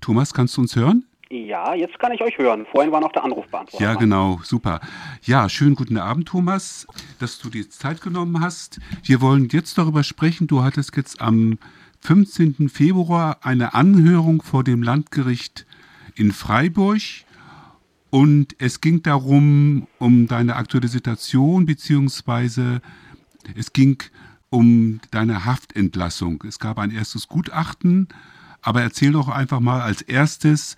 Thomas, kannst du uns hören? Ja, jetzt kann ich euch hören. Vorhin war noch der Anrufbeantworter. Ja, genau, super. Ja, schönen guten Abend, Thomas, dass du dir Zeit genommen hast. Wir wollen jetzt darüber sprechen. Du hattest jetzt am 15. Februar eine Anhörung vor dem Landgericht in Freiburg. Und es ging darum, um deine aktuelle Situation, beziehungsweise es ging um deine Haftentlassung. Es gab ein erstes Gutachten, aber erzähl doch einfach mal als erstes,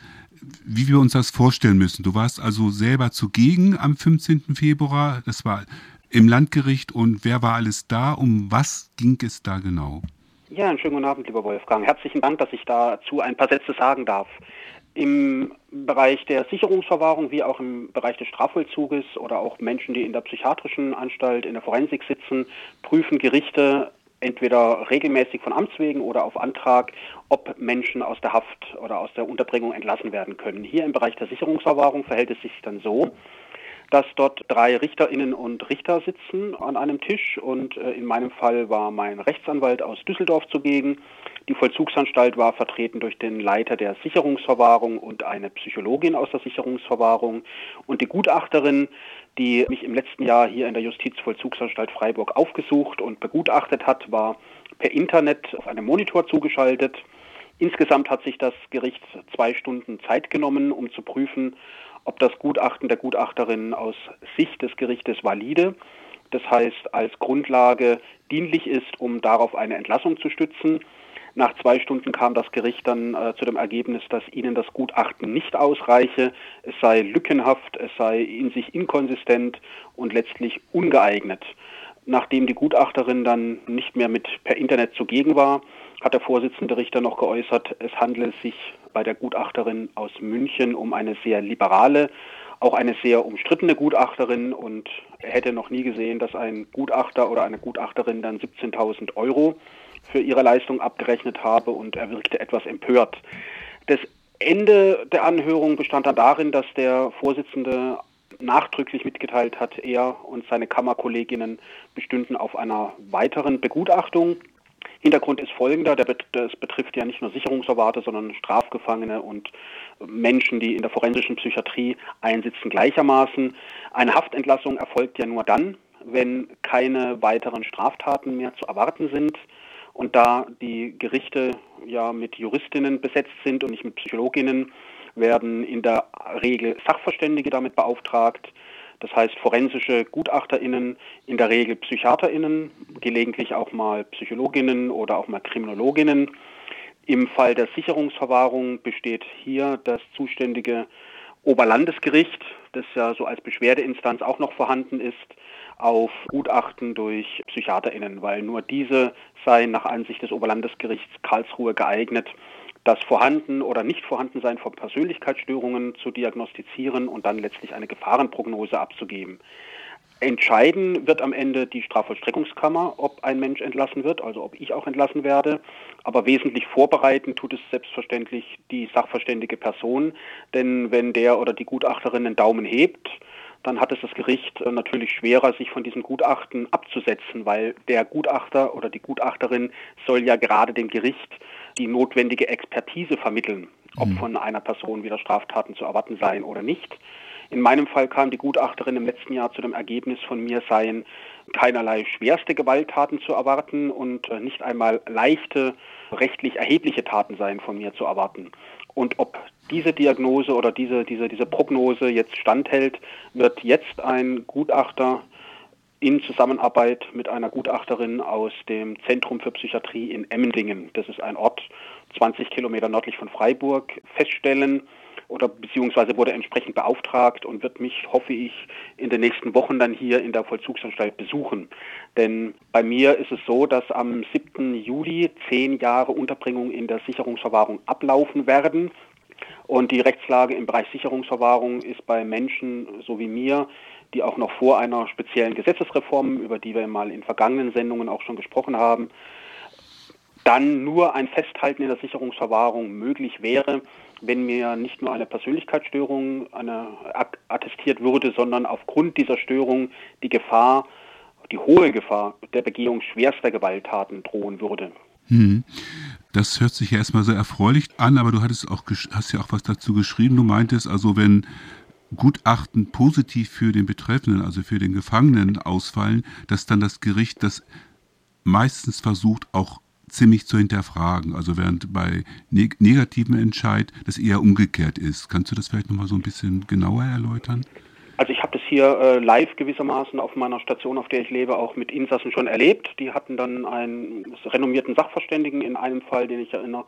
wie wir uns das vorstellen müssen. Du warst also selber zugegen am 15. Februar. Das war im Landgericht und wer war alles da? Um was ging es da genau? Ja, einen schönen guten Abend, lieber Wolfgang. Herzlichen Dank, dass ich dazu ein paar Sätze sagen darf. Im Bereich der Sicherungsverwahrung wie auch im Bereich des Strafvollzuges oder auch Menschen, die in der psychiatrischen Anstalt, in der Forensik sitzen, prüfen Gerichte entweder regelmäßig von Amts wegen oder auf Antrag, ob Menschen aus der Haft oder aus der Unterbringung entlassen werden können. Hier im Bereich der Sicherungsverwahrung verhält es sich dann so, dass dort drei Richterinnen und Richter sitzen an einem Tisch und äh, in meinem Fall war mein Rechtsanwalt aus Düsseldorf zugegen. Die Vollzugsanstalt war vertreten durch den Leiter der Sicherungsverwahrung und eine Psychologin aus der Sicherungsverwahrung und die Gutachterin, die mich im letzten Jahr hier in der Justizvollzugsanstalt Freiburg aufgesucht und begutachtet hat, war per Internet auf einem Monitor zugeschaltet. Insgesamt hat sich das Gericht zwei Stunden Zeit genommen, um zu prüfen, ob das Gutachten der Gutachterin aus Sicht des Gerichtes valide, das heißt als Grundlage dienlich ist, um darauf eine Entlassung zu stützen. Nach zwei Stunden kam das Gericht dann äh, zu dem Ergebnis, dass ihnen das Gutachten nicht ausreiche, es sei lückenhaft, es sei in sich inkonsistent und letztlich ungeeignet. Nachdem die Gutachterin dann nicht mehr mit per Internet zugegen war, hat der Vorsitzende Richter noch geäußert, es handle sich bei der Gutachterin aus München um eine sehr liberale, auch eine sehr umstrittene Gutachterin und er hätte noch nie gesehen, dass ein Gutachter oder eine Gutachterin dann 17.000 Euro für ihre Leistung abgerechnet habe und er wirkte etwas empört. Das Ende der Anhörung bestand dann darin, dass der Vorsitzende nachdrücklich mitgeteilt hat, er und seine Kammerkolleginnen bestünden auf einer weiteren Begutachtung Hintergrund ist folgender, das betrifft ja nicht nur Sicherungsverwahrte, sondern Strafgefangene und Menschen, die in der forensischen Psychiatrie einsitzen gleichermaßen. Eine Haftentlassung erfolgt ja nur dann, wenn keine weiteren Straftaten mehr zu erwarten sind. Und da die Gerichte ja mit Juristinnen besetzt sind und nicht mit Psychologinnen, werden in der Regel Sachverständige damit beauftragt, das heißt forensische GutachterInnen, in der Regel PsychiaterInnen, gelegentlich auch mal PsychologInnen oder auch mal KriminologInnen. Im Fall der Sicherungsverwahrung besteht hier das zuständige Oberlandesgericht, das ja so als Beschwerdeinstanz auch noch vorhanden ist, auf Gutachten durch PsychiaterInnen, weil nur diese seien nach Ansicht des Oberlandesgerichts Karlsruhe geeignet, das Vorhanden oder Nicht-Vorhandensein von Persönlichkeitsstörungen zu diagnostizieren und dann letztlich eine Gefahrenprognose abzugeben. Entscheiden wird am Ende die Strafvollstreckungskammer, ob ein Mensch entlassen wird, also ob ich auch entlassen werde. Aber wesentlich vorbereiten tut es selbstverständlich die sachverständige Person. Denn wenn der oder die Gutachterin einen Daumen hebt, dann hat es das Gericht äh, natürlich schwerer, sich von diesem Gutachten abzusetzen, weil der Gutachter oder die Gutachterin soll ja gerade dem Gericht die notwendige Expertise vermitteln, ob mhm. von einer Person wieder Straftaten zu erwarten seien oder nicht. In meinem Fall kam die Gutachterin im letzten Jahr zu dem Ergebnis von mir seien keinerlei schwerste Gewalttaten zu erwarten und äh, nicht einmal leichte, rechtlich erhebliche Taten seien von mir zu erwarten. Und ob diese Diagnose oder diese, diese, diese Prognose jetzt standhält, wird jetzt ein Gutachter in Zusammenarbeit mit einer Gutachterin aus dem Zentrum für Psychiatrie in Emmendingen, das ist ein Ort 20 Kilometer nördlich von Freiburg, feststellen oder beziehungsweise wurde entsprechend beauftragt und wird mich, hoffe ich, in den nächsten Wochen dann hier in der Vollzugsanstalt besuchen. Denn bei mir ist es so, dass am 7. Juli zehn Jahre Unterbringung in der Sicherungsverwahrung ablaufen werden. Und die Rechtslage im Bereich Sicherungsverwahrung ist bei Menschen so wie mir, die auch noch vor einer speziellen Gesetzesreform, über die wir mal in vergangenen Sendungen auch schon gesprochen haben, dann nur ein Festhalten in der Sicherungsverwahrung möglich wäre, wenn mir nicht nur eine Persönlichkeitsstörung eine, attestiert würde, sondern aufgrund dieser Störung die Gefahr, die hohe Gefahr der Begehung schwerster Gewalttaten drohen würde. Hm. Das hört sich ja erstmal sehr erfreulich an, aber du hattest auch, hast ja auch was dazu geschrieben. Du meintest also, wenn Gutachten positiv für den Betreffenden, also für den Gefangenen ausfallen, dass dann das Gericht das meistens versucht, auch ziemlich zu hinterfragen. Also während bei neg negativen Entscheid das eher umgekehrt ist. Kannst du das vielleicht nochmal so ein bisschen genauer erläutern? Also ich habe das hier äh, live gewissermaßen auf meiner Station, auf der ich lebe, auch mit Insassen schon erlebt. Die hatten dann einen renommierten Sachverständigen in einem Fall, den ich erinnere.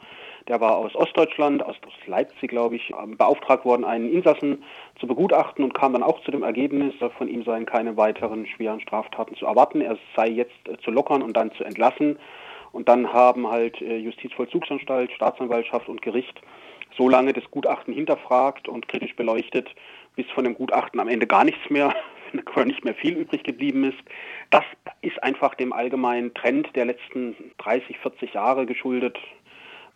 Der war aus Ostdeutschland, aus Leipzig, glaube ich, ähm, beauftragt worden, einen Insassen zu begutachten und kam dann auch zu dem Ergebnis, von ihm seien keine weiteren schweren Straftaten zu erwarten. Er sei jetzt äh, zu lockern und dann zu entlassen. Und dann haben halt äh, Justizvollzugsanstalt, Staatsanwaltschaft und Gericht so lange das Gutachten hinterfragt und kritisch beleuchtet, bis von dem Gutachten am Ende gar nichts mehr nicht mehr viel übrig geblieben ist. Das ist einfach dem allgemeinen Trend der letzten 30, 40 Jahre geschuldet.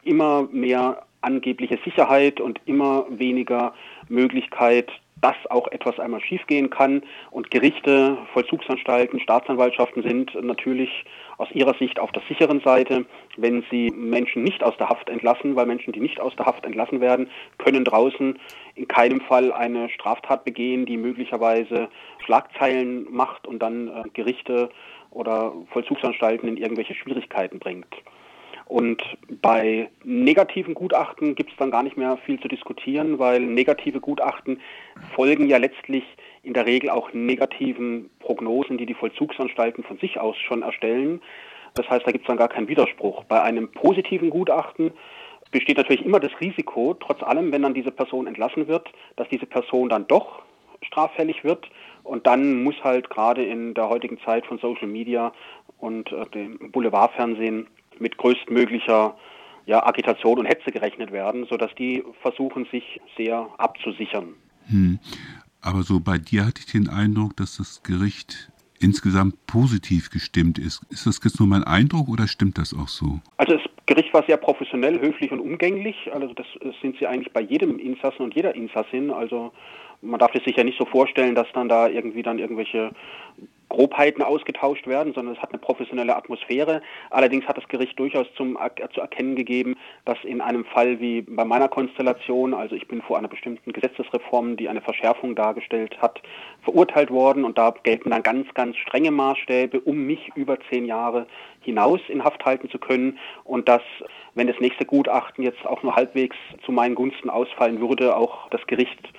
Immer mehr angebliche Sicherheit und immer weniger Möglichkeit, dass auch etwas einmal schiefgehen kann. Und Gerichte, Vollzugsanstalten, Staatsanwaltschaften sind natürlich aus ihrer Sicht auf der sicheren Seite, wenn sie Menschen nicht aus der Haft entlassen, weil Menschen, die nicht aus der Haft entlassen werden, können draußen in keinem Fall eine Straftat begehen, die möglicherweise Schlagzeilen macht und dann äh, Gerichte oder Vollzugsanstalten in irgendwelche Schwierigkeiten bringt. Und bei negativen Gutachten gibt es dann gar nicht mehr viel zu diskutieren, weil negative Gutachten folgen ja letztlich in der Regel auch negativen Prognosen, die die Vollzugsanstalten von sich aus schon erstellen. Das heißt, da gibt es dann gar keinen Widerspruch. Bei einem positiven Gutachten besteht natürlich immer das Risiko, trotz allem, wenn dann diese Person entlassen wird, dass diese Person dann doch straffällig wird. Und dann muss halt gerade in der heutigen Zeit von Social Media und äh, dem Boulevardfernsehen mit größtmöglicher ja, Agitation und Hetze gerechnet werden, sodass die versuchen, sich sehr abzusichern. Hm. Aber so bei dir hatte ich den Eindruck, dass das Gericht insgesamt positiv gestimmt ist. Ist das jetzt nur mein Eindruck oder stimmt das auch so? Also das Gericht war sehr professionell, höflich und umgänglich. Also das sind sie eigentlich bei jedem Insassen und jeder Insassin. Also man darf es sich ja nicht so vorstellen, dass dann da irgendwie dann irgendwelche Grobheiten ausgetauscht werden, sondern es hat eine professionelle Atmosphäre. Allerdings hat das Gericht durchaus zum, zu erkennen gegeben, dass in einem Fall wie bei meiner Konstellation, also ich bin vor einer bestimmten Gesetzesreform, die eine Verschärfung dargestellt hat, verurteilt worden und da gelten dann ganz, ganz strenge Maßstäbe, um mich über zehn Jahre hinaus in Haft halten zu können und dass, wenn das nächste Gutachten jetzt auch nur halbwegs zu meinen Gunsten ausfallen würde, auch das Gericht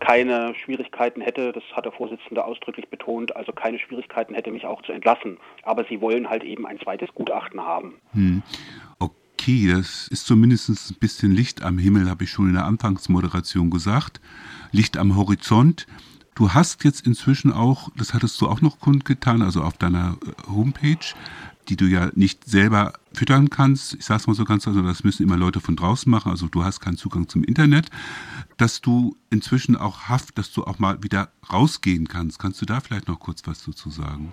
keine Schwierigkeiten hätte, das hat der Vorsitzende ausdrücklich betont, also keine Schwierigkeiten hätte, mich auch zu entlassen. Aber sie wollen halt eben ein zweites Gutachten haben. Hm. Okay, das ist zumindest ein bisschen Licht am Himmel, habe ich schon in der Anfangsmoderation gesagt. Licht am Horizont. Du hast jetzt inzwischen auch, das hattest du auch noch kundgetan, also auf deiner äh, Homepage, die du ja nicht selber füttern kannst. Ich sage es mal so ganz, also das müssen immer Leute von draußen machen, also du hast keinen Zugang zum Internet, dass du inzwischen auch Haft, dass du auch mal wieder rausgehen kannst. Kannst du da vielleicht noch kurz was dazu sagen?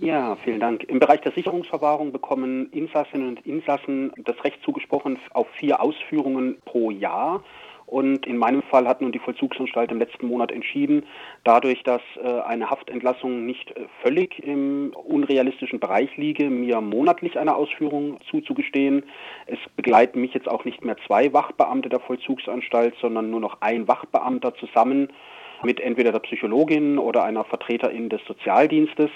Ja, vielen Dank. Im Bereich der Sicherungsverwahrung bekommen Insassinnen und Insassen das Recht zugesprochen auf vier Ausführungen pro Jahr. Und in meinem Fall hat nun die Vollzugsanstalt im letzten Monat entschieden, dadurch, dass äh, eine Haftentlassung nicht äh, völlig im unrealistischen Bereich liege, mir monatlich eine Ausführung zuzugestehen. Es begleiten mich jetzt auch nicht mehr zwei Wachbeamte der Vollzugsanstalt, sondern nur noch ein Wachbeamter zusammen mit entweder der Psychologin oder einer Vertreterin des Sozialdienstes.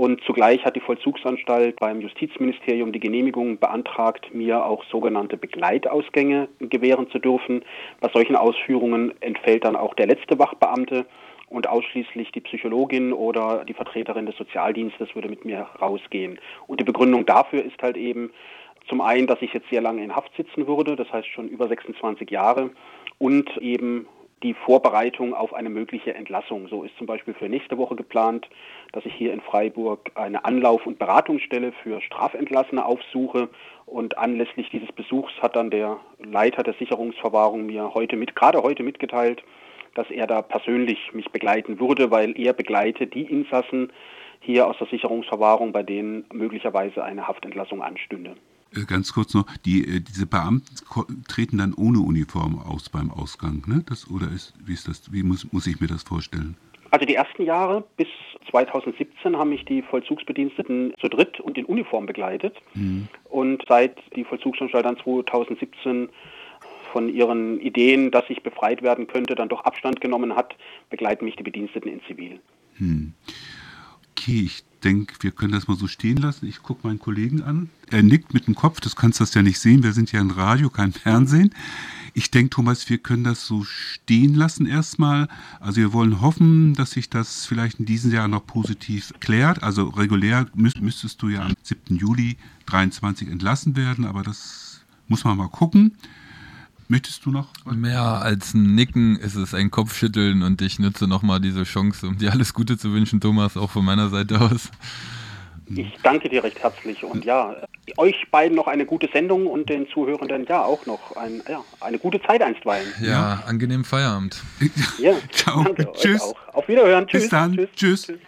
Und zugleich hat die Vollzugsanstalt beim Justizministerium die Genehmigung beantragt, mir auch sogenannte Begleitausgänge gewähren zu dürfen. Bei solchen Ausführungen entfällt dann auch der letzte Wachbeamte und ausschließlich die Psychologin oder die Vertreterin des Sozialdienstes würde mit mir rausgehen. Und die Begründung dafür ist halt eben zum einen, dass ich jetzt sehr lange in Haft sitzen würde, das heißt schon über 26 Jahre, und eben die Vorbereitung auf eine mögliche Entlassung. So ist zum Beispiel für nächste Woche geplant, dass ich hier in Freiburg eine Anlauf- und Beratungsstelle für Strafentlassene aufsuche. Und anlässlich dieses Besuchs hat dann der Leiter der Sicherungsverwahrung mir heute mit, gerade heute mitgeteilt, dass er da persönlich mich begleiten würde, weil er begleite die Insassen hier aus der Sicherungsverwahrung, bei denen möglicherweise eine Haftentlassung anstünde. Äh, ganz kurz noch, die, äh, diese Beamten treten dann ohne Uniform aus beim Ausgang, ne? Das, oder ist, wie ist das, wie muss, muss ich mir das vorstellen? Also die ersten Jahre bis 2017 haben mich die Vollzugsbediensteten zu dritt und in Uniform begleitet. Mhm. Und seit die Vollzugsanstalt dann 2017 von ihren Ideen, dass ich befreit werden könnte, dann doch Abstand genommen hat, begleiten mich die Bediensteten in Zivil. Hm. Okay, ich denke, wir können das mal so stehen lassen. Ich gucke meinen Kollegen an. Er nickt mit dem Kopf, das kannst du das ja nicht sehen. Wir sind ja ein Radio, kein Fernsehen. Ich denke, Thomas, wir können das so stehen lassen erstmal. Also wir wollen hoffen, dass sich das vielleicht in diesem Jahr noch positiv klärt. Also regulär müsstest du ja am 7. Juli 23 entlassen werden, aber das muss man mal gucken. Möchtest du noch? Mehr als ein Nicken ist es ein Kopfschütteln und ich nutze nochmal diese Chance, um dir alles Gute zu wünschen, Thomas, auch von meiner Seite aus. Ich danke dir recht herzlich und ja, euch beiden noch eine gute Sendung und den Zuhörenden ja auch noch ein, ja, eine gute Zeit einstweilen. Ja, ja. angenehmen Feierabend. Ja, Ciao. danke Tschüss. Auf Wiederhören. Tschüss. Bis dann. Tschüss. Tschüss. Tschüss.